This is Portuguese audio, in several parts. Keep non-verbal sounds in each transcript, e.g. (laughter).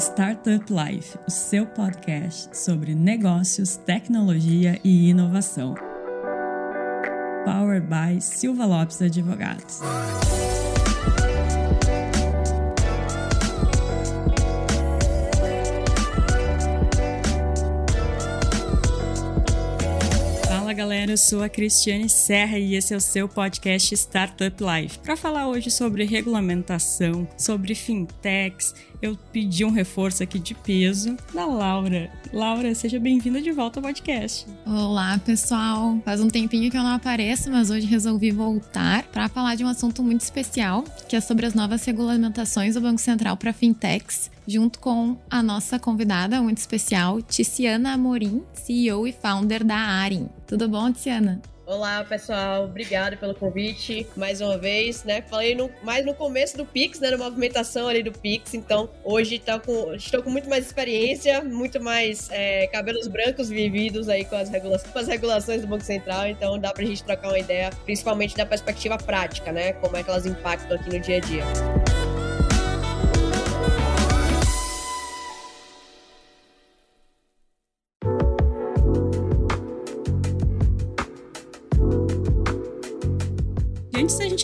Startup Life, o seu podcast sobre negócios, tecnologia e inovação. Powered by Silva Lopes Advogados. Fala galera, eu sou a Cristiane Serra e esse é o seu podcast Startup Life. Para falar hoje sobre regulamentação, sobre fintechs eu pedi um reforço aqui de peso da Laura. Laura, seja bem-vinda de volta ao podcast. Olá, pessoal. Faz um tempinho que eu não apareço, mas hoje resolvi voltar para falar de um assunto muito especial, que é sobre as novas regulamentações do Banco Central para fintechs, junto com a nossa convidada muito especial, Tiziana Amorim, CEO e founder da Arin. Tudo bom, Tiziana? Olá, pessoal. Obrigado pelo convite mais uma vez, né? Falei no, mais no começo do Pix, né? Na movimentação ali do Pix. Então, hoje tá com, estou com muito mais experiência, muito mais é, cabelos brancos vividos aí com as, regula com as regulações do Banco Central. Então, dá pra gente trocar uma ideia, principalmente da perspectiva prática, né? Como é que elas impactam aqui no dia a dia.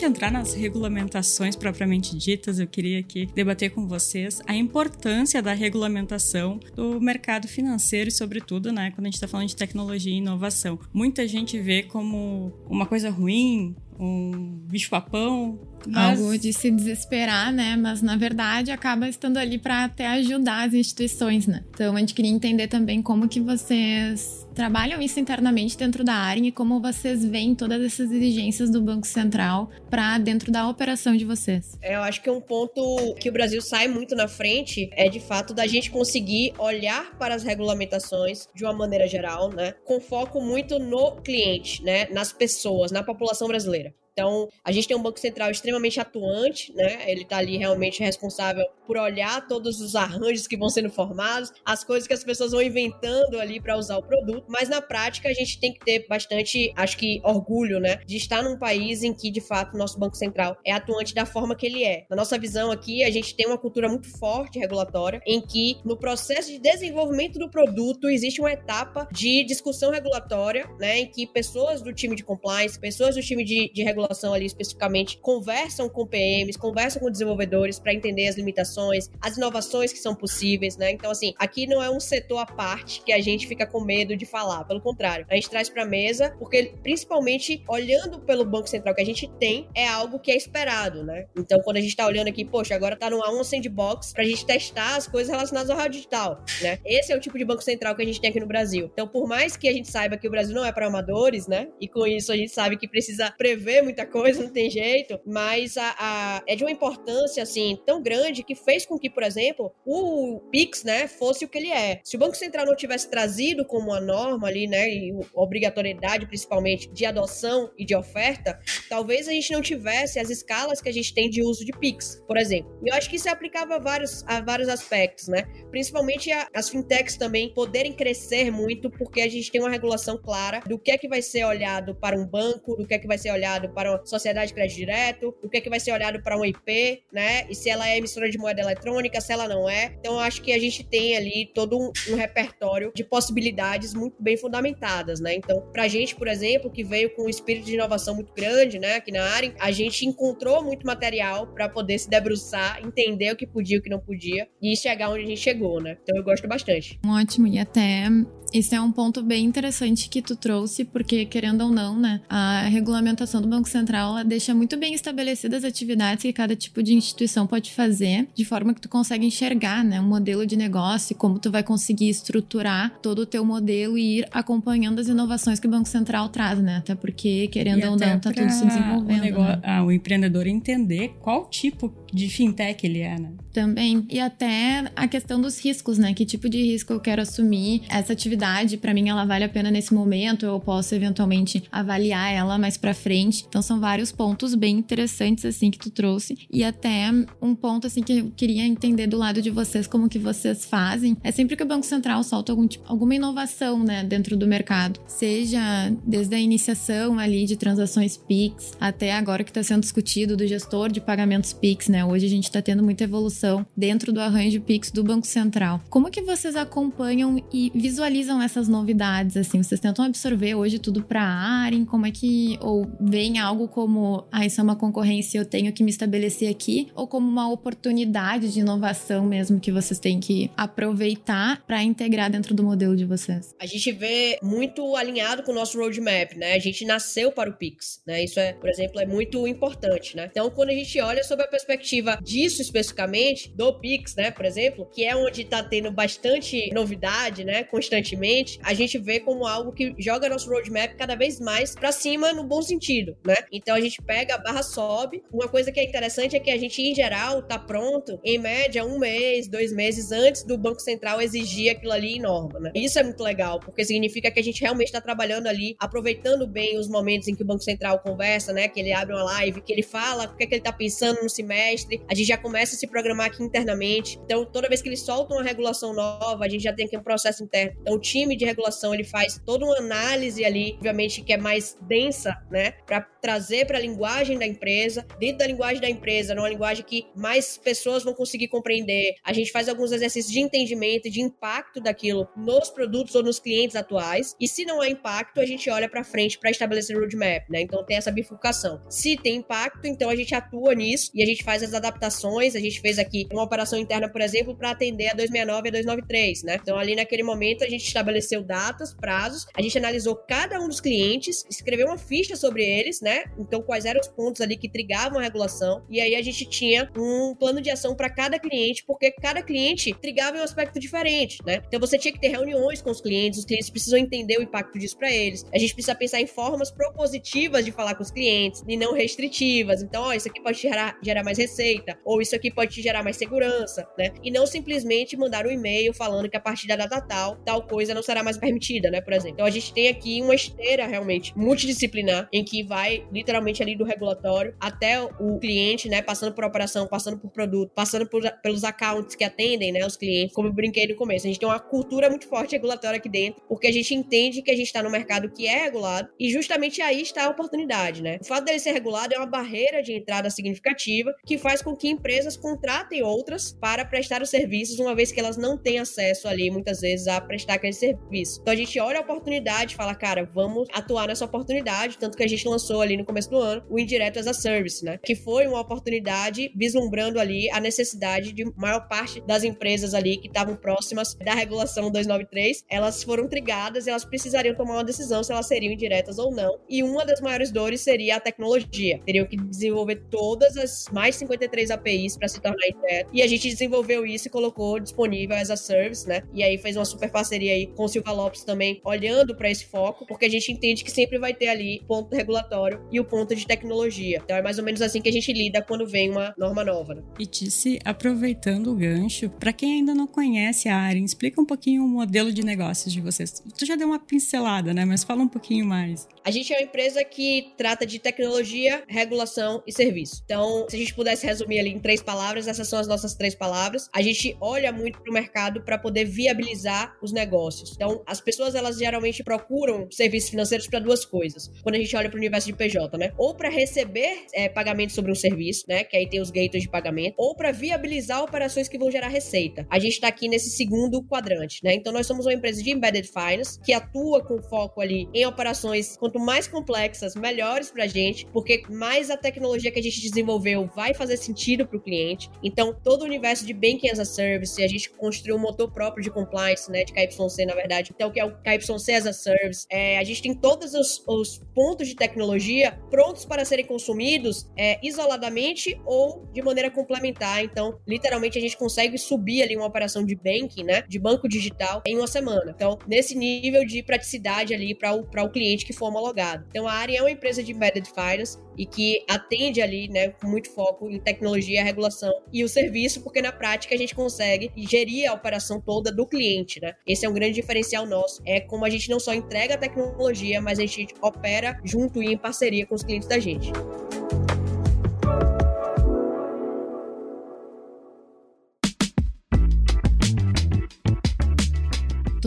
Entrar nas regulamentações propriamente ditas, eu queria aqui debater com vocês a importância da regulamentação do mercado financeiro e, sobretudo, né, quando a gente está falando de tecnologia e inovação. Muita gente vê como uma coisa ruim, um bicho-papão. Mas... Algo de se desesperar, né? Mas na verdade acaba estando ali para até ajudar as instituições, né? Então a gente queria entender também como que vocês trabalham isso internamente dentro da área e como vocês veem todas essas exigências do Banco Central para dentro da operação de vocês. É, eu acho que um ponto que o Brasil sai muito na frente é de fato da gente conseguir olhar para as regulamentações de uma maneira geral, né? Com foco muito no cliente, né? Nas pessoas, na população brasileira. good Então, a gente tem um Banco Central extremamente atuante, né? Ele está ali realmente responsável por olhar todos os arranjos que vão sendo formados, as coisas que as pessoas vão inventando ali para usar o produto, mas na prática a gente tem que ter bastante, acho que, orgulho, né? De estar num país em que, de fato, o nosso Banco Central é atuante da forma que ele é. Na nossa visão aqui, a gente tem uma cultura muito forte regulatória, em que no processo de desenvolvimento do produto existe uma etapa de discussão regulatória, né? Em que pessoas do time de compliance, pessoas do time de, de regulação regulação ali especificamente conversam com PMs, conversam com desenvolvedores para entender as limitações, as inovações que são possíveis, né? Então, assim, aqui não é um setor à parte que a gente fica com medo de falar. Pelo contrário, a gente traz para mesa porque, principalmente, olhando pelo Banco Central que a gente tem, é algo que é esperado, né? Então, quando a gente tá olhando aqui, poxa, agora tá no A1 Sandbox pra gente testar as coisas relacionadas ao rádio digital, né? Esse é o tipo de Banco Central que a gente tem aqui no Brasil. Então, por mais que a gente saiba que o Brasil não é para amadores, né? E com isso a gente sabe que precisa prever muito muita coisa, não tem jeito, mas a, a, é de uma importância, assim, tão grande que fez com que, por exemplo, o Pix, né, fosse o que ele é. Se o Banco Central não tivesse trazido como uma norma ali, né, e obrigatoriedade, principalmente, de adoção e de oferta, talvez a gente não tivesse as escalas que a gente tem de uso de Pix, por exemplo. E eu acho que isso é aplicável a vários, a vários aspectos, né? Principalmente a, as fintechs também poderem crescer muito, porque a gente tem uma regulação clara do que é que vai ser olhado para um banco, do que é que vai ser olhado para para sociedade de crédito direto, o que é que vai ser olhado para um IP, né? E se ela é emissora de moeda eletrônica, se ela não é. Então, acho que a gente tem ali todo um, um repertório de possibilidades muito bem fundamentadas, né? Então, para a gente, por exemplo, que veio com um espírito de inovação muito grande, né, aqui na área, a gente encontrou muito material para poder se debruçar, entender o que podia o que não podia e chegar onde a gente chegou, né? Então, eu gosto bastante. Ótimo, e até esse é um ponto bem interessante que tu trouxe, porque, querendo ou não, né, a regulamentação do Banco Central ela deixa muito bem estabelecidas as atividades que cada tipo de instituição pode fazer, de forma que tu consegue enxergar, né, um modelo de negócio, como tu vai conseguir estruturar todo o teu modelo e ir acompanhando as inovações que o Banco Central traz, né? Até porque, querendo e ou não, tá tudo se desenvolvendo. O, negócio, né? ah, o empreendedor entender qual tipo de fintech ele é, né? Também. E até a questão dos riscos, né? Que tipo de risco eu quero assumir? Essa atividade, para mim, ela vale a pena nesse momento, eu posso eventualmente avaliar ela mais para frente. Então, são vários pontos bem interessantes, assim, que tu trouxe. E até um ponto, assim, que eu queria entender do lado de vocês, como que vocês fazem. É sempre que o Banco Central solta algum tipo, alguma inovação, né, dentro do mercado. Seja desde a iniciação ali de transações PIX, até agora que está sendo discutido do gestor de pagamentos PIX, né? Né? Hoje a gente está tendo muita evolução dentro do arranjo Pix do Banco Central. Como que vocês acompanham e visualizam essas novidades? Assim, vocês tentam absorver hoje tudo para a área? Como é que ou vem algo como, ah, isso é uma concorrência, eu tenho que me estabelecer aqui, ou como uma oportunidade de inovação mesmo que vocês têm que aproveitar para integrar dentro do modelo de vocês? A gente vê muito alinhado com o nosso roadmap, né? A gente nasceu para o Pix, né? Isso é, por exemplo, é muito importante, né? Então, quando a gente olha sobre a perspectiva disso especificamente, do Pix, né, por exemplo, que é onde está tendo bastante novidade, né, constantemente, a gente vê como algo que joga nosso roadmap cada vez mais para cima no bom sentido, né? Então a gente pega a barra sobe. Uma coisa que é interessante é que a gente em geral tá pronto em média um mês, dois meses antes do Banco Central exigir aquilo ali em norma, né? Isso é muito legal porque significa que a gente realmente está trabalhando ali, aproveitando bem os momentos em que o Banco Central conversa, né? Que ele abre uma live, que ele fala o que é que ele tá pensando no semestre. A gente já começa a se programar aqui internamente. Então toda vez que eles soltam uma regulação nova, a gente já tem aqui um processo interno. Então o time de regulação ele faz toda uma análise ali, obviamente que é mais densa, né? Para trazer para a linguagem da empresa, dentro da linguagem da empresa, numa linguagem que mais pessoas vão conseguir compreender. A gente faz alguns exercícios de entendimento, de impacto daquilo nos produtos ou nos clientes atuais. E se não há impacto, a gente olha para frente para estabelecer roadmap, né? Então tem essa bifurcação. Se tem impacto, então a gente atua nisso e a gente faz as adaptações. A gente fez aqui uma operação interna, por exemplo, para atender a 269 e a 293, né? Então ali naquele momento a gente estabeleceu datas, prazos, a gente analisou cada um dos clientes, escreveu uma ficha sobre eles, né? Então, quais eram os pontos ali que trigavam a regulação. E aí a gente tinha um plano de ação para cada cliente, porque cada cliente trigava em um aspecto diferente, né? Então, você tinha que ter reuniões com os clientes, os clientes precisam entender o impacto disso para eles. A gente precisa pensar em formas propositivas de falar com os clientes e não restritivas. Então, ó, isso aqui pode gerar, gerar mais receita, ou isso aqui pode te gerar mais segurança, né? E não simplesmente mandar um e-mail falando que a partir da data tal, tal coisa não será mais permitida, né? Por exemplo. Então, a gente tem aqui uma esteira realmente multidisciplinar em que vai literalmente ali do regulatório até o cliente, né? Passando por operação, passando por produto, passando por, pelos accounts que atendem, né? Os clientes, como eu brinquei no começo. A gente tem uma cultura muito forte regulatória aqui dentro, porque a gente entende que a gente está no mercado que é regulado e justamente aí está a oportunidade, né? O fato dele ser regulado é uma barreira de entrada significativa que faz com que empresas contratem outras para prestar os serviços, uma vez que elas não têm acesso ali, muitas vezes, a prestar aquele serviço. Então a gente olha a oportunidade e fala, cara, vamos atuar nessa oportunidade, tanto que a gente lançou ali no começo do ano, o Indireto as a Service, né? Que foi uma oportunidade vislumbrando ali a necessidade de maior parte das empresas ali que estavam próximas da regulação 293, elas foram trigadas e elas precisariam tomar uma decisão se elas seriam indiretas ou não. E uma das maiores dores seria a tecnologia. Teriam que desenvolver todas as mais 53 APIs para se tornar indireto. E a gente desenvolveu isso e colocou disponível as a service, né? E aí fez uma super parceria aí com o Silva Lopes também, olhando para esse foco, porque a gente entende que sempre vai ter ali ponto regulatório e o ponto de tecnologia. Então é mais ou menos assim que a gente lida quando vem uma norma nova. Né? E Tice, aproveitando o gancho, para quem ainda não conhece a área, explica um pouquinho o modelo de negócios de vocês. Tu já deu uma pincelada, né? Mas fala um pouquinho mais. A gente é uma empresa que trata de tecnologia, regulação e serviço. Então, se a gente pudesse resumir ali em três palavras, essas são as nossas três palavras. A gente olha muito para o mercado para poder viabilizar os negócios. Então, as pessoas elas geralmente procuram serviços financeiros para duas coisas. Quando a gente olha para o universo de PJ, né? Ou para receber é, pagamento sobre um serviço, né? Que aí tem os gateways de pagamento, ou para viabilizar operações que vão gerar receita. A gente está aqui nesse segundo quadrante, né? Então nós somos uma empresa de embedded finance que atua com foco ali em operações quanto mais complexas, melhores para a gente, porque mais a tecnologia que a gente desenvolveu vai fazer sentido para o cliente. Então todo o universo de banking as a service, a gente construiu um motor próprio de compliance, né? De KYC na verdade. Então que é o KYC as a service. É, a gente tem todos os, os pontos de tecnologia prontos para serem consumidos é, isoladamente ou de maneira complementar. Então, literalmente, a gente consegue subir ali uma operação de banking, né? De banco digital em uma semana. Então, nesse nível de praticidade ali para o, o cliente que for homologado. Então, a área é uma empresa de embedded finance e que atende ali, né, com muito foco em tecnologia, regulação e o serviço, porque na prática a gente consegue gerir a operação toda do cliente, né? Esse é um grande diferencial nosso. É como a gente não só entrega a tecnologia, mas a gente opera junto e em parceria com os clientes da gente.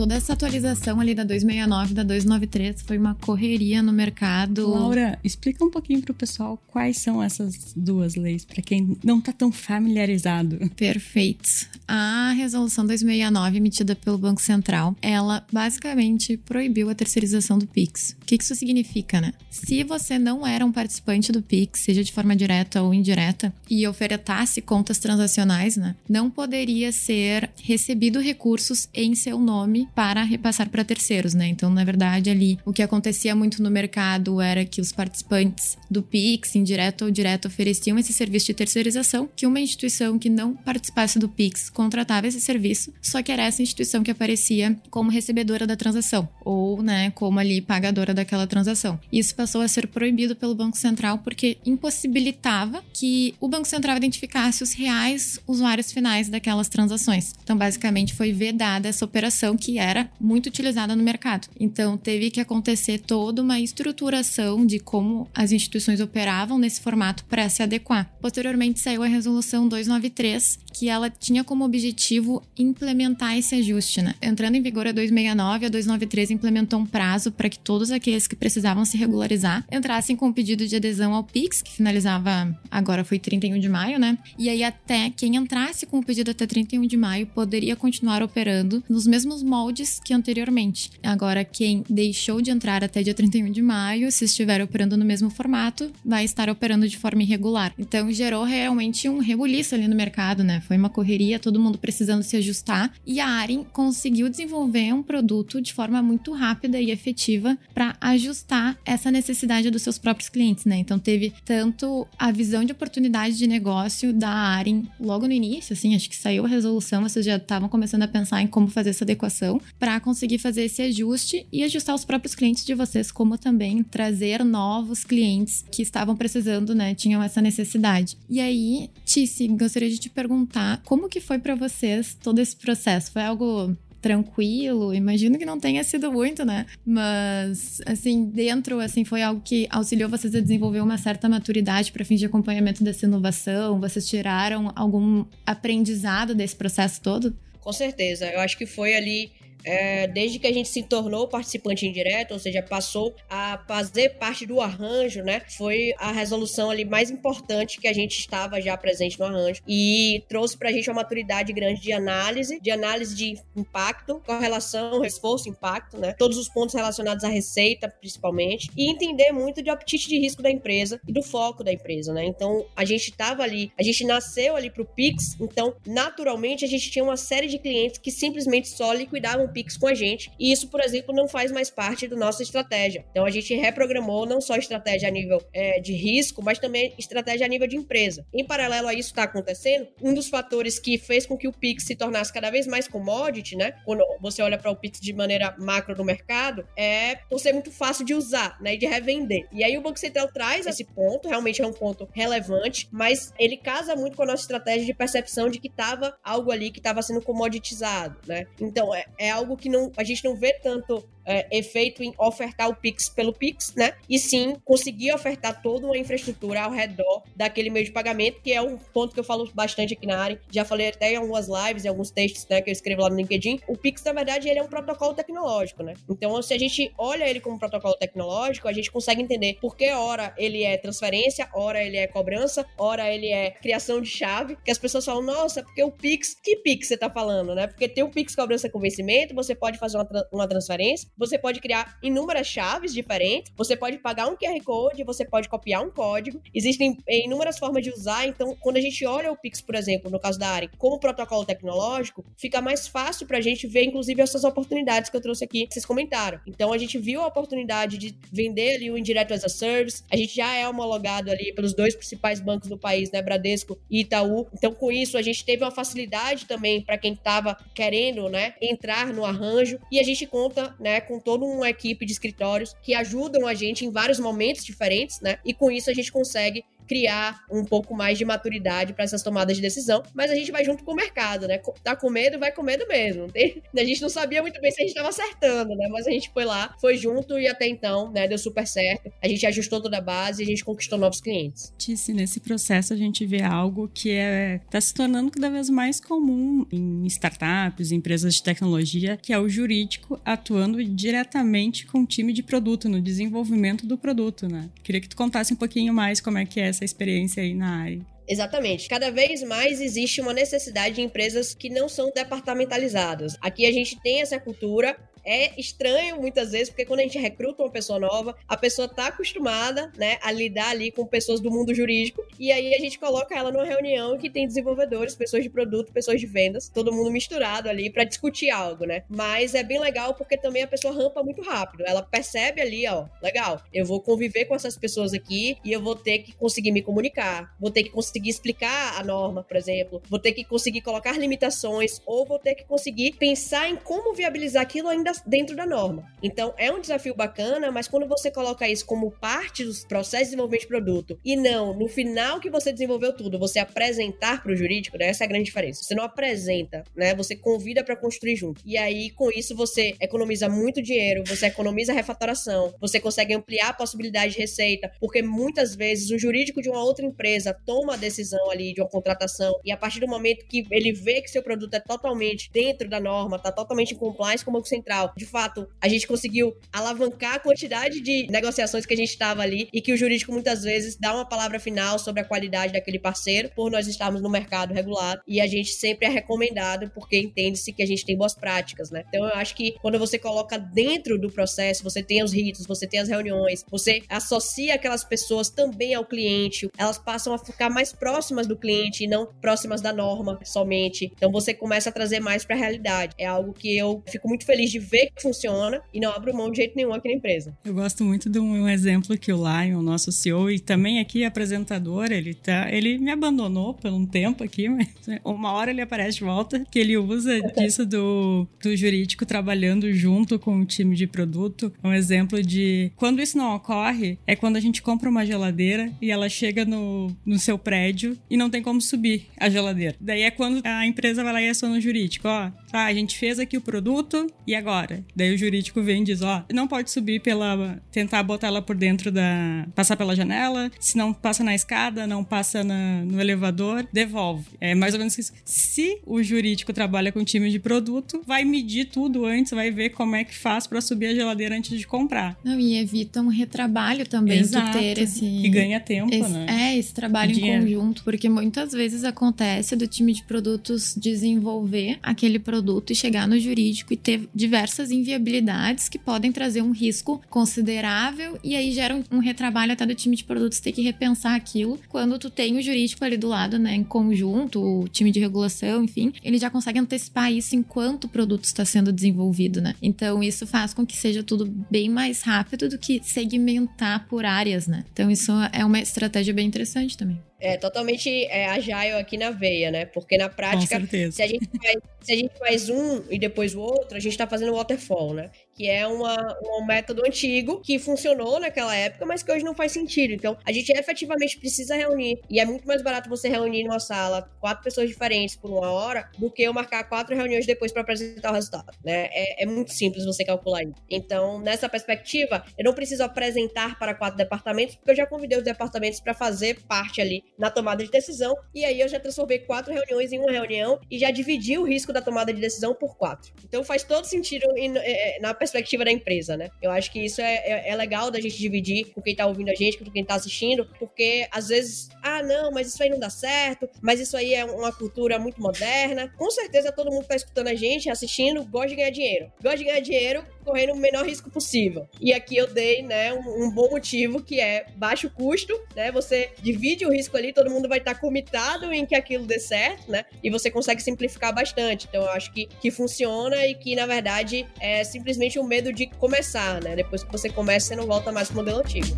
Toda essa atualização ali da 269 da 293 foi uma correria no mercado. Laura, explica um pouquinho para o pessoal quais são essas duas leis, para quem não está tão familiarizado. Perfeito. A resolução 269 emitida pelo Banco Central, ela basicamente proibiu a terceirização do Pix. O que isso significa, né? Se você não era um participante do Pix, seja de forma direta ou indireta, e ofertasse contas transacionais, né, não poderia ser recebido recursos em seu nome para repassar para terceiros, né? Então, na verdade, ali o que acontecia muito no mercado era que os participantes do Pix, indireto ou direto, ofereciam esse serviço de terceirização, que uma instituição que não participasse do Pix contratava esse serviço, só que era essa instituição que aparecia como recebedora da transação ou, né, como ali pagadora daquela transação. Isso passou a ser proibido pelo Banco Central porque impossibilitava que o Banco Central identificasse os reais usuários finais daquelas transações. Então, basicamente, foi vedada essa operação que era muito utilizada no mercado. Então, teve que acontecer toda uma estruturação de como as instituições operavam nesse formato para se adequar. Posteriormente, saiu a resolução 293, que ela tinha como objetivo implementar esse ajuste. Né? Entrando em vigor a 269, a 293 implementou um prazo para que todos aqueles que precisavam se regularizar entrassem com o pedido de adesão ao PIX, que finalizava agora foi 31 de maio, né? E aí até quem entrasse com o pedido até 31 de maio poderia continuar operando nos mesmos moldes que anteriormente. Agora quem deixou de entrar até dia 31 de maio, se estiver operando no mesmo formato, vai estar operando de forma irregular. Então gerou realmente um rebuliço ali no mercado, né? Foi uma correria, todo mundo precisando se ajustar e a Arin conseguiu desenvolver um produto de forma muito rápida e efetiva para ajustar essa necessidade dos seus próprios clientes, né? Então teve tanto a visão de oportunidade de negócio da Arin logo no início, assim, acho que saiu a resolução, vocês já estavam começando a pensar em como fazer essa adequação para conseguir fazer esse ajuste e ajustar os próprios clientes de vocês, como também trazer novos clientes que estavam precisando, né, tinham essa necessidade. E aí, Tice, gostaria de te perguntar como que foi para vocês todo esse processo? Foi algo tranquilo. Imagino que não tenha sido muito, né? Mas, assim, dentro, assim, foi algo que auxiliou vocês a desenvolver uma certa maturidade para fins de acompanhamento dessa inovação? Vocês tiraram algum aprendizado desse processo todo? Com certeza. Eu acho que foi ali é, desde que a gente se tornou participante indireto, ou seja, passou a fazer parte do arranjo, né? Foi a resolução ali mais importante que a gente estava já presente no arranjo e trouxe para a gente uma maturidade grande de análise, de análise de impacto, correlação, esforço, impacto, né? Todos os pontos relacionados à receita, principalmente, e entender muito de apetite de risco da empresa e do foco da empresa, né? Então, a gente estava ali, a gente nasceu ali para o Pix, então, naturalmente, a gente tinha uma série de clientes que simplesmente só liquidavam Pix com a gente. E isso, por exemplo, não faz mais parte da nossa estratégia. Então a gente reprogramou não só estratégia a nível é, de risco, mas também estratégia a nível de empresa. Em paralelo a isso está acontecendo, um dos fatores que fez com que o Pix se tornasse cada vez mais commodity, né? Quando você olha para o Pix de maneira macro no mercado, é por ser muito fácil de usar, né? E de revender. E aí o Banco Central traz esse ponto, realmente é um ponto relevante, mas ele casa muito com a nossa estratégia de percepção de que estava algo ali que estava sendo comoditizado, né? Então é, é que não, a gente não vê tanto é, efeito em ofertar o Pix pelo Pix, né? E sim conseguir ofertar toda uma infraestrutura ao redor daquele meio de pagamento, que é um ponto que eu falo bastante aqui na área. Já falei até em algumas lives, em alguns textos né, que eu escrevo lá no LinkedIn. O Pix, na verdade, ele é um protocolo tecnológico, né? Então, se a gente olha ele como um protocolo tecnológico, a gente consegue entender por que hora ele é transferência, hora ele é cobrança, hora ele é criação de chave, que as pessoas falam, nossa, porque o Pix, que Pix você tá falando, né? Porque tem o Pix cobrança com vencimento, você pode fazer uma, tra uma transferência, você pode criar inúmeras chaves diferentes, você pode pagar um QR Code, você pode copiar um código. Existem inúmeras formas de usar, então quando a gente olha o Pix, por exemplo, no caso da área, como protocolo tecnológico, fica mais fácil para a gente ver, inclusive, essas oportunidades que eu trouxe aqui, que vocês comentaram. Então a gente viu a oportunidade de vender ali o indireto as a service, a gente já é homologado ali pelos dois principais bancos do país, né, Bradesco e Itaú. Então com isso a gente teve uma facilidade também para quem estava querendo, né, entrar no arranjo. E a gente conta, né, com toda uma equipe de escritórios que ajudam a gente em vários momentos diferentes, né? E com isso a gente consegue criar um pouco mais de maturidade para essas tomadas de decisão, mas a gente vai junto com o mercado, né? Tá com medo, vai com medo mesmo. (laughs) A gente não sabia muito bem se a gente estava acertando, né? Mas a gente foi lá, foi junto e até então, né, deu super certo. A gente ajustou toda a base e a gente conquistou novos clientes. Tice, nesse processo a gente vê algo que é tá se tornando cada vez mais comum em startups, empresas de tecnologia, que é o jurídico atuando diretamente com o time de produto no desenvolvimento do produto, né? Queria que tu contasse um pouquinho mais como é que é essa experiência aí na área. Exatamente. Cada vez mais existe uma necessidade de empresas que não são departamentalizadas. Aqui a gente tem essa cultura é estranho muitas vezes, porque quando a gente recruta uma pessoa nova, a pessoa tá acostumada, né, a lidar ali com pessoas do mundo jurídico, e aí a gente coloca ela numa reunião que tem desenvolvedores, pessoas de produto, pessoas de vendas, todo mundo misturado ali para discutir algo, né? Mas é bem legal porque também a pessoa rampa muito rápido. Ela percebe ali, ó, legal, eu vou conviver com essas pessoas aqui e eu vou ter que conseguir me comunicar, vou ter que conseguir explicar a norma, por exemplo, vou ter que conseguir colocar limitações ou vou ter que conseguir pensar em como viabilizar aquilo ainda dentro da norma. Então, é um desafio bacana, mas quando você coloca isso como parte dos processos de desenvolvimento de produto e não no final que você desenvolveu tudo, você apresentar para o jurídico, né? essa é a grande diferença. Você não apresenta, né? Você convida para construir junto. E aí, com isso, você economiza muito dinheiro, você economiza refatoração, você consegue ampliar a possibilidade de receita, porque muitas vezes o jurídico de uma outra empresa toma a decisão ali de uma contratação e a partir do momento que ele vê que seu produto é totalmente dentro da norma, está totalmente em compliance com o Banco Central, de fato, a gente conseguiu alavancar a quantidade de negociações que a gente estava ali e que o jurídico muitas vezes dá uma palavra final sobre a qualidade daquele parceiro, por nós estarmos no mercado regulado e a gente sempre é recomendado porque entende-se que a gente tem boas práticas, né? Então eu acho que quando você coloca dentro do processo, você tem os ritos, você tem as reuniões, você associa aquelas pessoas também ao cliente, elas passam a ficar mais próximas do cliente e não próximas da norma somente. Então você começa a trazer mais para a realidade. É algo que eu fico muito feliz de vê que funciona e não abre mão de jeito nenhum aqui na empresa. Eu gosto muito de um, exemplo que o Lion, nosso CEO, e também aqui apresentador, ele tá, ele me abandonou por um tempo aqui, mas uma hora ele aparece de volta, que ele usa (laughs) disso do, do jurídico trabalhando junto com o time de produto. Um exemplo de quando isso não ocorre é quando a gente compra uma geladeira e ela chega no, no seu prédio e não tem como subir a geladeira. Daí é quando a empresa vai lá e aciona o jurídico, ó, tá, a gente fez aqui o produto e agora fora. Daí o jurídico vem e diz: ó, não pode subir pela. tentar botar ela por dentro da. passar pela janela. Se não passa na escada, não passa na, no elevador, devolve. É mais ou menos isso. Se o jurídico trabalha com time de produto, vai medir tudo antes, vai ver como é que faz para subir a geladeira antes de comprar. Não, e evita um retrabalho também Exato, ter esse. E ganha tempo, esse, né? É, esse trabalho em conjunto, porque muitas vezes acontece do time de produtos desenvolver aquele produto e chegar no jurídico e ter diversos diversas inviabilidades que podem trazer um risco considerável e aí gera um, um retrabalho até do time de produtos ter que repensar aquilo. Quando tu tem o jurídico ali do lado, né, em conjunto, o time de regulação, enfim, ele já consegue antecipar isso enquanto o produto está sendo desenvolvido, né? Então isso faz com que seja tudo bem mais rápido do que segmentar por áreas, né? Então isso é uma estratégia bem interessante também é totalmente é, agile aqui na veia, né? Porque na prática, se a, gente faz, se a gente faz um e depois o outro, a gente tá fazendo waterfall, né? Que é uma, um método antigo que funcionou naquela época, mas que hoje não faz sentido. Então, a gente efetivamente precisa reunir. E é muito mais barato você reunir numa sala quatro pessoas diferentes por uma hora do que eu marcar quatro reuniões depois para apresentar o resultado, né? É, é muito simples você calcular isso. Então, nessa perspectiva, eu não preciso apresentar para quatro departamentos, porque eu já convidei os departamentos para fazer parte ali na tomada de decisão. E aí eu já transformei quatro reuniões em uma reunião e já dividi o risco da tomada de decisão por quatro. Então faz todo sentido é, na perspectiva da empresa, né? Eu acho que isso é, é, é legal da gente dividir com quem tá ouvindo a gente, com quem tá assistindo, porque às vezes, ah, não, mas isso aí não dá certo, mas isso aí é uma cultura muito moderna. Com certeza todo mundo que tá escutando a gente, assistindo, gosta de ganhar dinheiro. Gosta de ganhar dinheiro correndo o menor risco possível. E aqui eu dei, né, um, um bom motivo que é baixo custo, né? Você divide o risco ali, todo mundo vai estar tá comitado em que aquilo dê certo, né? E você consegue simplificar bastante. Então eu acho que, que funciona e que, na verdade, é simplesmente o medo de começar, né? Depois que você começa, você não volta mais pro modelo antigo.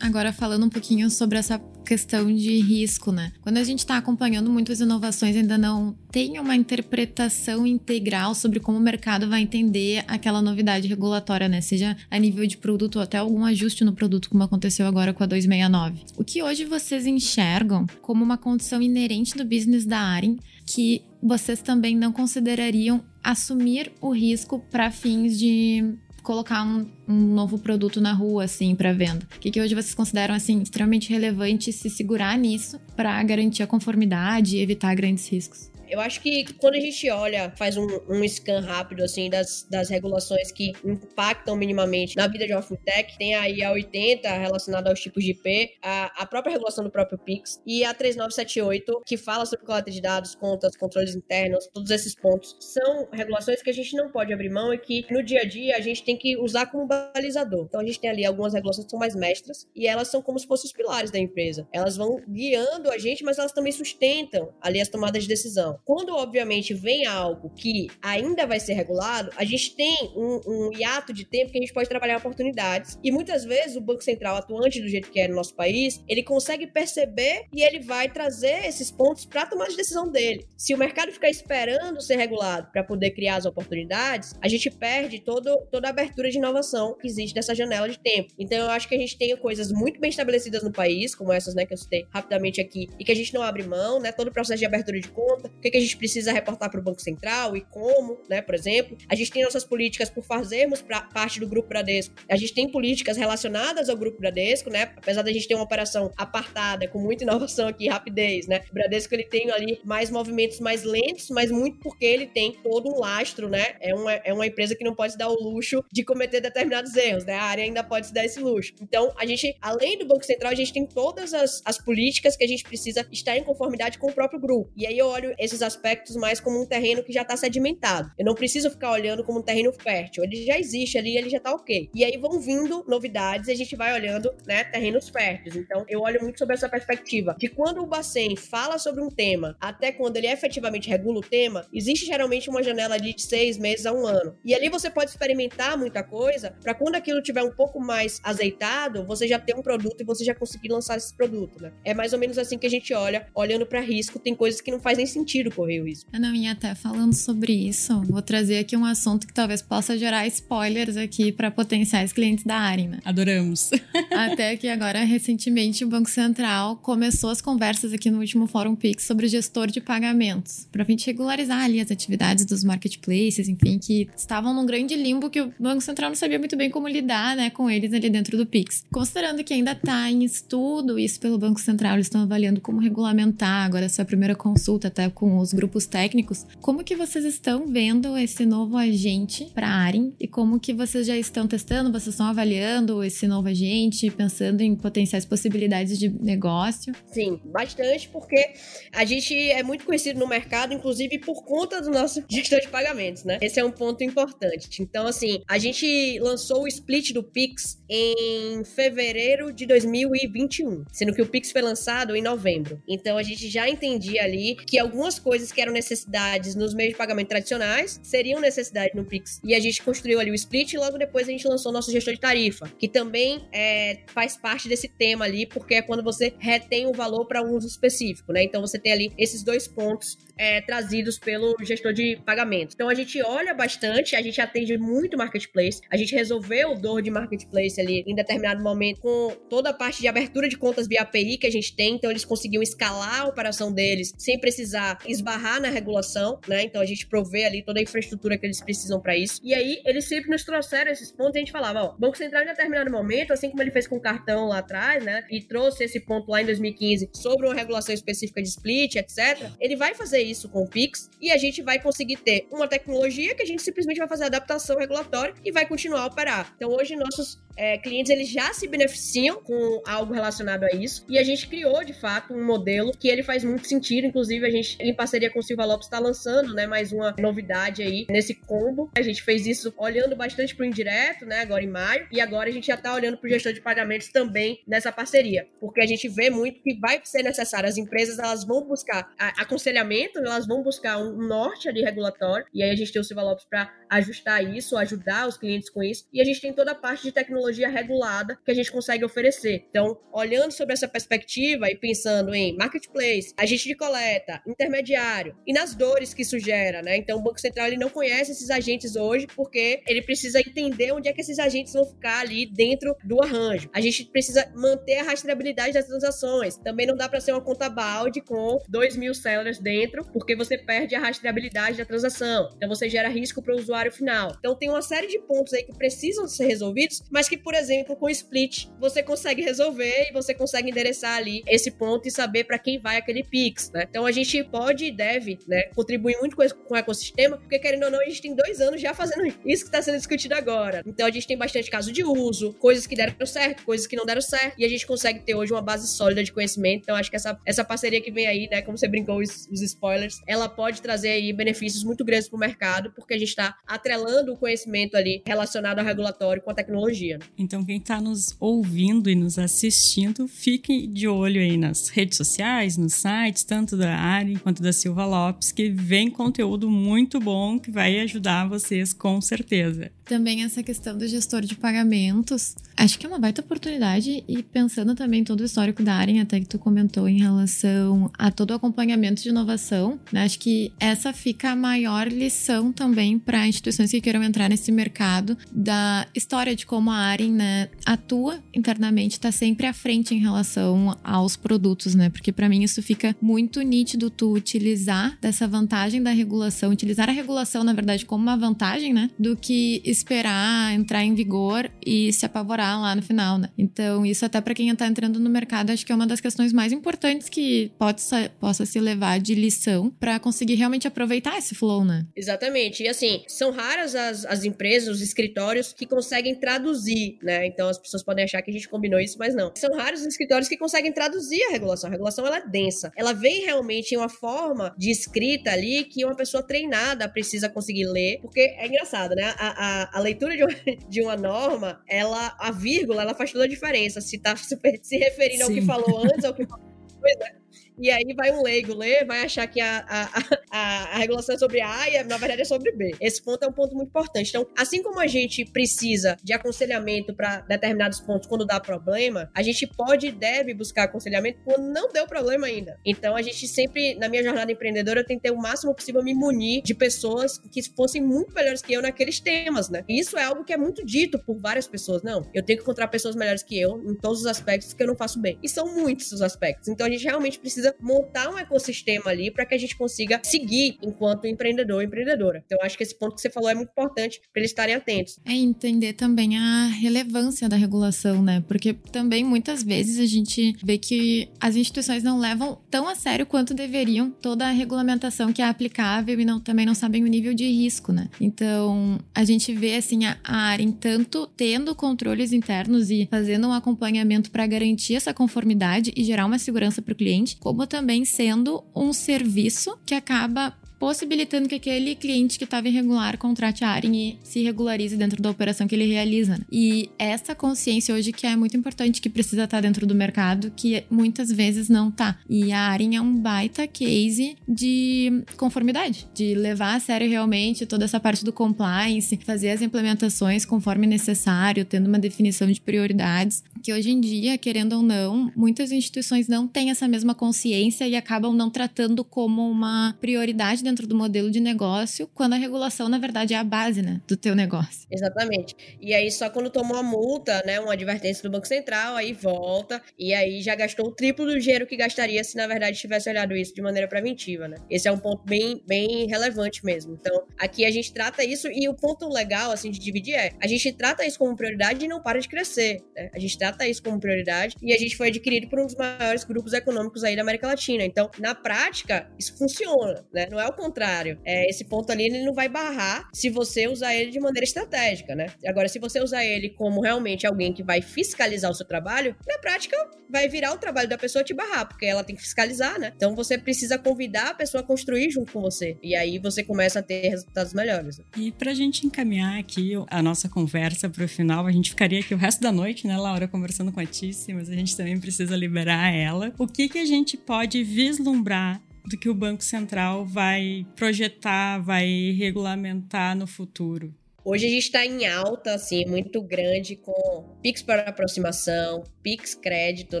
Agora falando um pouquinho sobre essa questão de risco, né? Quando a gente está acompanhando muitas inovações, ainda não tem uma interpretação integral sobre como o mercado vai entender aquela novidade regulatória, né? Seja a nível de produto ou até algum ajuste no produto, como aconteceu agora com a 269. O que hoje vocês enxergam como uma condição inerente do business da Arin que vocês também não considerariam assumir o risco para fins de colocar um, um, novo produto na rua, assim, para venda? O que, que hoje vocês consideram, assim, extremamente relevante se segurar nisso para garantir a conformidade e evitar grandes riscos? Eu acho que quando a gente olha, faz um, um scan rápido, assim, das, das regulações que impactam minimamente na vida de uma fintech, tem aí a 80 relacionada aos tipos de IP, a, a própria regulação do próprio Pix e a 3978, que fala sobre coleta de dados, contas, controles internos, todos esses pontos. São regulações que a gente não pode abrir mão e que no dia a dia a gente tem que usar como balizador. Então a gente tem ali algumas regulações que são mais mestras e elas são como se fossem os pilares da empresa. Elas vão guiando a gente, mas elas também sustentam ali as tomadas de decisão. Quando, obviamente, vem algo que ainda vai ser regulado, a gente tem um, um hiato de tempo que a gente pode trabalhar oportunidades. E muitas vezes o Banco Central, atuante do jeito que é no nosso país, ele consegue perceber e ele vai trazer esses pontos para tomar a decisão dele. Se o mercado ficar esperando ser regulado para poder criar as oportunidades, a gente perde todo, toda a abertura de inovação que existe nessa janela de tempo. Então, eu acho que a gente tem coisas muito bem estabelecidas no país, como essas né, que eu citei rapidamente aqui, e que a gente não abre mão, né? Todo o processo de abertura de conta, o que, que a gente precisa reportar para o Banco Central e como, né, por exemplo. A gente tem nossas políticas por fazermos pra, parte do Grupo Bradesco. A gente tem políticas relacionadas ao Grupo Bradesco, né? Apesar da gente ter uma operação apartada, com muita inovação aqui, rapidez, né? O Bradesco, ele tem ali mais movimentos mais lentos, mas muito porque ele tem todo um lastro, né? É uma, é uma empresa que não pode se dar o luxo de cometer determinados erros, né? A área ainda pode se dar esse luxo. Então, a gente, além do Banco Central, a gente tem todas as, as políticas que a gente precisa estar em conformidade com o próprio grupo. E aí eu olho esses aspectos mais como um terreno que já está sedimentado. Eu não preciso ficar olhando como um terreno fértil. Ele já existe ali, ele já está ok. E aí vão vindo novidades e a gente vai olhando, né, terrenos férteis. Então, eu olho muito sobre essa perspectiva de quando o Bacen fala sobre um tema até quando ele efetivamente regula o tema, existe geralmente uma janela de seis meses a um ano. E ali você pode experimentar muita coisa para quando aquilo tiver um pouco mais azeitado, você já ter um produto e você já conseguir lançar esse produto, né? É mais ou menos assim que a gente olha, olhando para risco, tem coisas que não faz nem sentido correr o risco. Não, e até falando sobre isso, vou trazer aqui um assunto que talvez possa gerar spoilers aqui para potenciais clientes da Arin, né? Adoramos. (laughs) Até que agora, recentemente, o Banco Central começou as conversas aqui no último Fórum Pix sobre o gestor de pagamentos, para a gente regularizar ali as atividades dos marketplaces, enfim, que estavam num grande limbo que o Banco Central não sabia muito bem como lidar, né, com eles ali dentro do Pix. Considerando que ainda está em estudo isso pelo Banco Central, eles estão avaliando como regulamentar agora essa primeira consulta até com os grupos técnicos. Como que vocês estão vendo esse novo agente para a Arin e como que vocês já estão testando, vocês estão avaliando esse novo agente, pensando em potenciais possibilidades de negócio? Sim, bastante, porque a gente é muito conhecido no mercado, inclusive por conta do nosso (laughs) gestor de pagamentos, né? Esse é um ponto importante. Então, assim, a gente lançou o split do Pix em fevereiro de 2021, sendo que o Pix foi lançado em novembro. Então, a gente já entendia ali que algumas coisas que eram necessidades nos meios de pagamento tradicionais seriam necessidade no Pix. E a gente construiu ali o split e logo depois a gente lançou o nosso gestor de tarifa, que também é, faz parte desse tema ali, porque é quando você retém o valor para um uso específico, né? Então você tem ali esses dois pontos é, trazidos pelo gestor de pagamento. Então a gente olha bastante, a gente atende muito marketplace, a gente resolveu dor de marketplace ali em determinado momento com toda a parte de abertura de contas via API que a gente tem, então eles conseguiam escalar a operação deles sem precisar esbarrar na regulação, né? Então a gente provê ali toda a infraestrutura que eles precisam para isso. E aí eles sempre nos trouxeram esses pontos e a gente falava, ó, Banco Central em determinado momento, assim como ele fez com o cartão lá atrás, né? E trouxe esse ponto lá em 2015 sobre uma regulação específica de split, etc. Ele vai fazer isso com o Pix e a gente vai conseguir ter uma tecnologia que a gente simplesmente vai fazer adaptação regulatória e vai continuar a operar. Então hoje nossos é, clientes eles já se beneficiam com algo relacionado a isso e a gente criou de fato um modelo que ele faz muito sentido, inclusive a gente parceria com o Silva Lopes, está lançando, né, mais uma novidade aí nesse combo. A gente fez isso olhando bastante pro indireto, né, agora em maio, e agora a gente já está olhando pro gestor de pagamentos também nessa parceria, porque a gente vê muito que vai ser necessário. As empresas, elas vão buscar aconselhamento, elas vão buscar um norte ali regulatório, e aí a gente tem o Silva Lopes para ajustar isso, ajudar os clientes com isso, e a gente tem toda a parte de tecnologia regulada que a gente consegue oferecer. Então, olhando sobre essa perspectiva e pensando em marketplace, agente de coleta, intermediário e nas dores que isso gera, né? Então, o Banco Central ele não conhece esses agentes hoje porque ele precisa entender onde é que esses agentes vão ficar ali dentro do arranjo. A gente precisa manter a rastreabilidade das transações. Também não dá para ser uma conta balde com 2 mil sellers dentro, porque você perde a rastreabilidade da transação. Então, você gera risco para o usuário final. Então, tem uma série de pontos aí que precisam ser resolvidos, mas que, por exemplo, com o split, você consegue resolver e você consegue endereçar ali esse ponto e saber para quem vai aquele Pix, né? Então a gente pode e deve, né, contribuir muito com, com o ecossistema, porque querendo ou não, a gente tem dois anos já fazendo isso que está sendo discutido agora. Então a gente tem bastante caso de uso, coisas que deram certo, coisas que não deram certo, e a gente consegue ter hoje uma base sólida de conhecimento. Então acho que essa, essa parceria que vem aí, né, como você brincou os, os spoilers, ela pode trazer aí benefícios muito grandes para o mercado, porque a gente está atrelando o conhecimento ali relacionado ao regulatório com a tecnologia. Então quem está nos ouvindo e nos assistindo, fique de olho aí nas redes sociais, nos sites, tanto da Ari quanto da Silva Lopes, que vem conteúdo muito bom que vai ajudar vocês com certeza. Também essa questão do gestor de pagamentos, acho que é uma baita oportunidade e pensando também todo o histórico da Aren, até que tu comentou em relação a todo o acompanhamento de inovação, né? acho que essa fica a maior lição também para instituições que queiram entrar nesse mercado da história de como a Aren né, atua internamente, está sempre à frente em relação aos produtos, né? Porque para mim isso fica muito nítido tu utilizar dessa vantagem da regulação, utilizar a regulação na verdade como uma vantagem, né? Do que esperar entrar em vigor e se apavorar lá no final, né? Então, isso até para quem está entrando no mercado, acho que é uma das questões mais importantes que pode, possa se levar de lição para conseguir realmente aproveitar esse flow, né? Exatamente. E assim, são raras as, as empresas, os escritórios que conseguem traduzir, né? Então, as pessoas podem achar que a gente combinou isso, mas não. São raros os escritórios que conseguem traduzir a regulação. A regulação, ela é densa. Ela vem realmente em uma forma de escrita ali que uma pessoa treinada precisa conseguir ler, porque é engraçado, né? A, a, a, leitura de uma, (laughs) de uma norma, ela, a vírgula, ela faz toda a diferença. Se tá se, se referindo Sim. ao que falou antes, ao que falou depois, né? E aí vai um leigo ler, vai achar que a, a, a, a regulação é sobre A e na verdade é sobre B. Esse ponto é um ponto muito importante. Então, assim como a gente precisa de aconselhamento para determinados pontos quando dá problema, a gente pode e deve buscar aconselhamento quando não deu problema ainda. Então, a gente sempre, na minha jornada empreendedora, eu tentei o máximo possível me munir de pessoas que fossem muito melhores que eu naqueles temas, né? E isso é algo que é muito dito por várias pessoas. Não, eu tenho que encontrar pessoas melhores que eu em todos os aspectos que eu não faço bem. E são muitos os aspectos. Então, a gente realmente precisa precisa montar um ecossistema ali para que a gente consiga seguir enquanto empreendedor ou empreendedora. Então, acho que esse ponto que você falou é muito importante para eles estarem atentos. É entender também a relevância da regulação, né? Porque também muitas vezes a gente vê que as instituições não levam tão a sério quanto deveriam toda a regulamentação que é aplicável e não, também não sabem o nível de risco, né? Então, a gente vê assim a, a área tanto tendo controles internos e fazendo um acompanhamento para garantir essa conformidade e gerar uma segurança para o cliente, como também sendo um serviço que acaba possibilitando que aquele cliente que estava irregular contrate a Aren e se regularize dentro da operação que ele realiza. Né? E essa consciência hoje que é muito importante, que precisa estar dentro do mercado, que muitas vezes não tá. E a Aren é um baita case de conformidade, de levar a sério realmente toda essa parte do compliance, fazer as implementações conforme necessário, tendo uma definição de prioridades, que hoje em dia, querendo ou não, muitas instituições não têm essa mesma consciência e acabam não tratando como uma prioridade dentro do modelo de negócio, quando a regulação, na verdade, é a base, né, do teu negócio. Exatamente. E aí, só quando tomou a multa, né, uma advertência do Banco Central, aí volta, e aí já gastou o triplo do dinheiro que gastaria se, na verdade, tivesse olhado isso de maneira preventiva, né? Esse é um ponto bem, bem relevante mesmo. Então, Aqui a gente trata isso e o ponto legal, assim, de dividir é, a gente trata isso como prioridade e não para de crescer, né? A gente trata isso como prioridade e a gente foi adquirido por um dos maiores grupos econômicos aí da América Latina. Então, na prática, isso funciona, né? Não é o contrário. É, esse ponto ali, ele não vai barrar se você usar ele de maneira estratégica, né? Agora, se você usar ele como realmente alguém que vai fiscalizar o seu trabalho, na prática, vai virar o trabalho da pessoa te barrar, porque ela tem que fiscalizar, né? Então, você precisa convidar a pessoa a construir junto com você. E aí, você começa a ter resultados melhores. E pra gente encaminhar aqui a nossa conversa pro final, a gente ficaria aqui o resto da noite, né, Laura, conversando com a Tice, mas a gente também precisa liberar ela. O que que a gente pode vislumbrar do que o Banco Central vai projetar, vai regulamentar no futuro? Hoje a gente está em alta, assim, muito grande com Pix para aproximação, Pix crédito,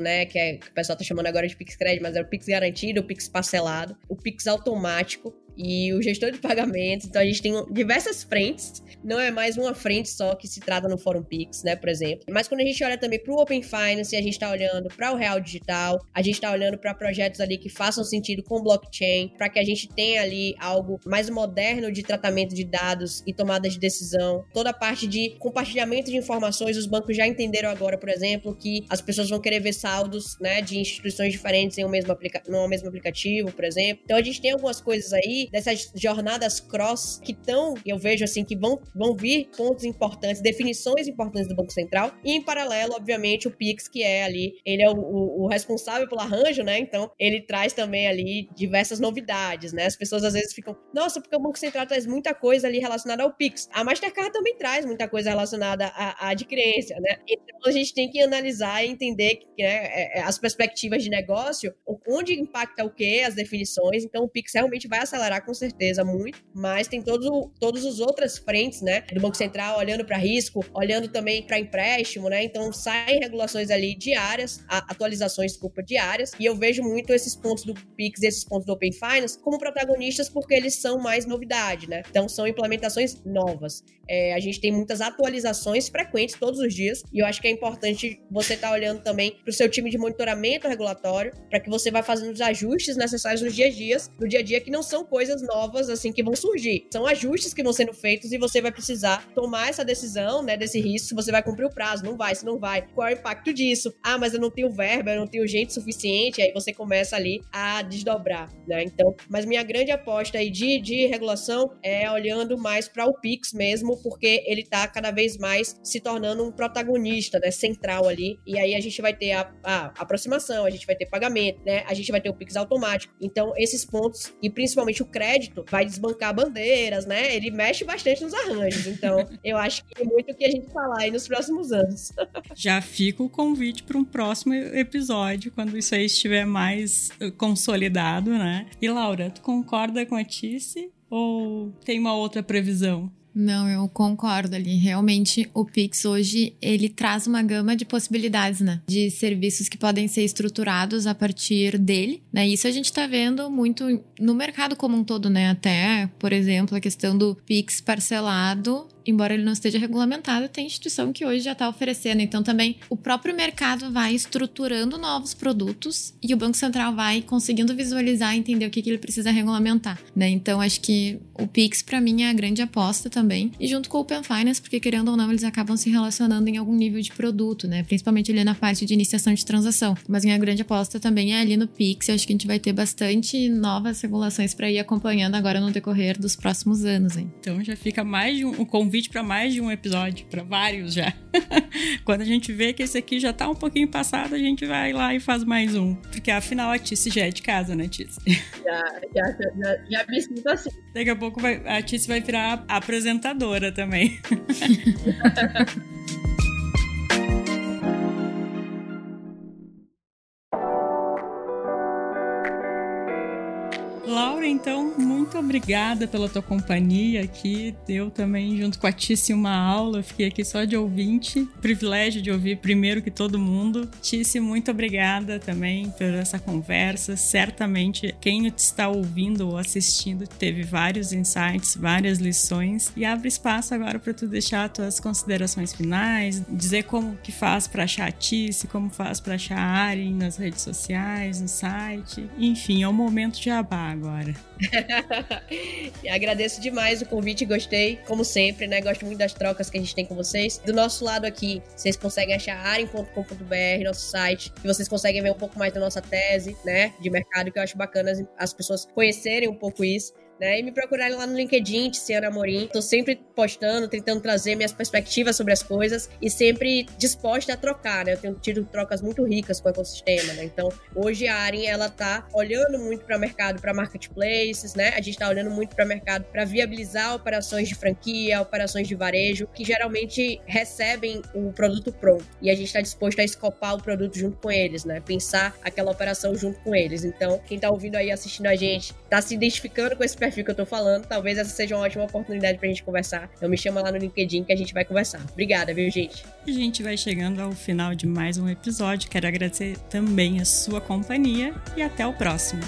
né? Que, é, que o pessoal está chamando agora de Pix crédito, mas é o Pix garantido, o Pix parcelado, o Pix automático e o gestor de pagamentos. Então a gente tem diversas frentes, não é mais uma frente só que se trata no Fórum Pix, né, por exemplo. Mas quando a gente olha também para o Open Finance, a gente está olhando para o Real Digital, a gente está olhando para projetos ali que façam sentido com blockchain, para que a gente tenha ali algo mais moderno de tratamento de dados e tomada de decisão. Toda a parte de compartilhamento de informações, os bancos já entenderam agora, por exemplo, que as pessoas vão querer ver saldos, né, de instituições diferentes em um mesmo, aplica no mesmo aplicativo, por exemplo. Então a gente tem algumas coisas aí dessas jornadas cross que estão, eu vejo assim, que vão, vão vir pontos importantes, definições importantes do Banco Central. E em paralelo, obviamente, o Pix, que é ali, ele é o, o, o responsável pelo arranjo, né? Então, ele traz também ali diversas novidades, né? As pessoas às vezes ficam, nossa, porque o Banco Central traz muita coisa ali relacionada ao Pix. A Mastercard também traz muita coisa relacionada à, à adquirência, né? Então, a gente tem que analisar e entender né, é, é, as perspectivas de negócio, onde impacta o que, as definições. Então, o Pix realmente vai acelerar com certeza muito, mas tem todos, todos os outras frentes, né, do Banco Central olhando para risco, olhando também para empréstimo, né? Então saem regulações ali diárias, atualizações, desculpa, diárias, e eu vejo muito esses pontos do Pix, esses pontos do Open Finance como protagonistas porque eles são mais novidade, né? Então são implementações novas. É, a gente tem muitas atualizações frequentes todos os dias, e eu acho que é importante você estar tá olhando também para o seu time de monitoramento regulatório, para que você vá fazendo os ajustes necessários nos dias a dias, no dia a dia que não são coisas coisas novas, assim, que vão surgir. São ajustes que vão sendo feitos e você vai precisar tomar essa decisão, né, desse risco, se você vai cumprir o prazo, não vai, se não vai, qual é o impacto disso? Ah, mas eu não tenho verba, eu não tenho gente suficiente, aí você começa ali a desdobrar, né? Então, mas minha grande aposta aí de, de regulação é olhando mais para o Pix mesmo, porque ele tá cada vez mais se tornando um protagonista, né, central ali, e aí a gente vai ter a, a aproximação, a gente vai ter pagamento, né, a gente vai ter o Pix automático. Então, esses pontos, e principalmente o crédito, vai desbancar bandeiras, né? Ele mexe bastante nos arranjos. Então, (laughs) eu acho que tem muito o que a gente falar aí nos próximos anos. (laughs) Já fica o convite para um próximo episódio, quando isso aí estiver mais eh, consolidado, né? E Laura, tu concorda com a Tice ou tem uma outra previsão? Não, eu concordo ali. Realmente, o Pix hoje ele traz uma gama de possibilidades, né? De serviços que podem ser estruturados a partir dele, né? Isso a gente está vendo muito no mercado como um todo, né? Até, por exemplo, a questão do Pix parcelado embora ele não esteja regulamentado, tem instituição que hoje já está oferecendo. Então, também o próprio mercado vai estruturando novos produtos e o Banco Central vai conseguindo visualizar e entender o que, que ele precisa regulamentar. Né? Então, acho que o Pix, para mim, é a grande aposta também. E junto com o Open Finance, porque querendo ou não, eles acabam se relacionando em algum nível de produto, né? principalmente ali na parte de iniciação de transação. Mas minha grande aposta também é ali no Pix. Eu acho que a gente vai ter bastante novas regulações para ir acompanhando agora no decorrer dos próximos anos. Hein? Então, já fica mais um convite convite para mais de um episódio, para vários já. (laughs) Quando a gente vê que esse aqui já tá um pouquinho passado, a gente vai lá e faz mais um. Porque afinal a Tice já é de casa, né, Tice? (laughs) Já, já, já, já me sinto assim. Daqui a pouco vai, a Tice vai virar apresentadora também. (laughs) Laura, então, muito obrigada pela tua companhia aqui. Eu também, junto com a Tice, uma aula. Fiquei aqui só de ouvinte. Privilégio de ouvir primeiro que todo mundo. Tice, muito obrigada também por essa conversa. Certamente, quem está ouvindo ou assistindo teve vários insights, várias lições. E abre espaço agora para tu deixar tuas considerações finais, dizer como que faz para achar a Tice, como faz para achar a Ari nas redes sociais, no site. Enfim, é o momento de abar agora. (laughs) (laughs) Agradeço demais o convite, gostei, como sempre, né? Gosto muito das trocas que a gente tem com vocês. Do nosso lado aqui, vocês conseguem achar aren.com.br, nosso site, e vocês conseguem ver um pouco mais da nossa tese, né, de mercado, que eu acho bacana as, as pessoas conhecerem um pouco isso né? E me procurarem lá no LinkedIn, Tiziana Amorim. Tô sempre postando, tentando trazer minhas perspectivas sobre as coisas e sempre disposta a trocar, né? Eu tenho tido trocas muito ricas com o ecossistema, né? Então, hoje a Aren, ela tá olhando muito para o mercado, para marketplaces, né? A gente tá olhando muito para o mercado para viabilizar operações de franquia, operações de varejo, que geralmente recebem o produto pronto. E a gente está disposto a escopar o produto junto com eles, né? Pensar aquela operação junto com eles. Então, quem tá ouvindo aí, assistindo a gente, tá se identificando com esse perfil que eu tô falando, talvez essa seja uma ótima oportunidade pra gente conversar. Então me chama lá no LinkedIn que a gente vai conversar. Obrigada, viu, gente? A gente vai chegando ao final de mais um episódio. Quero agradecer também a sua companhia e até o próximo.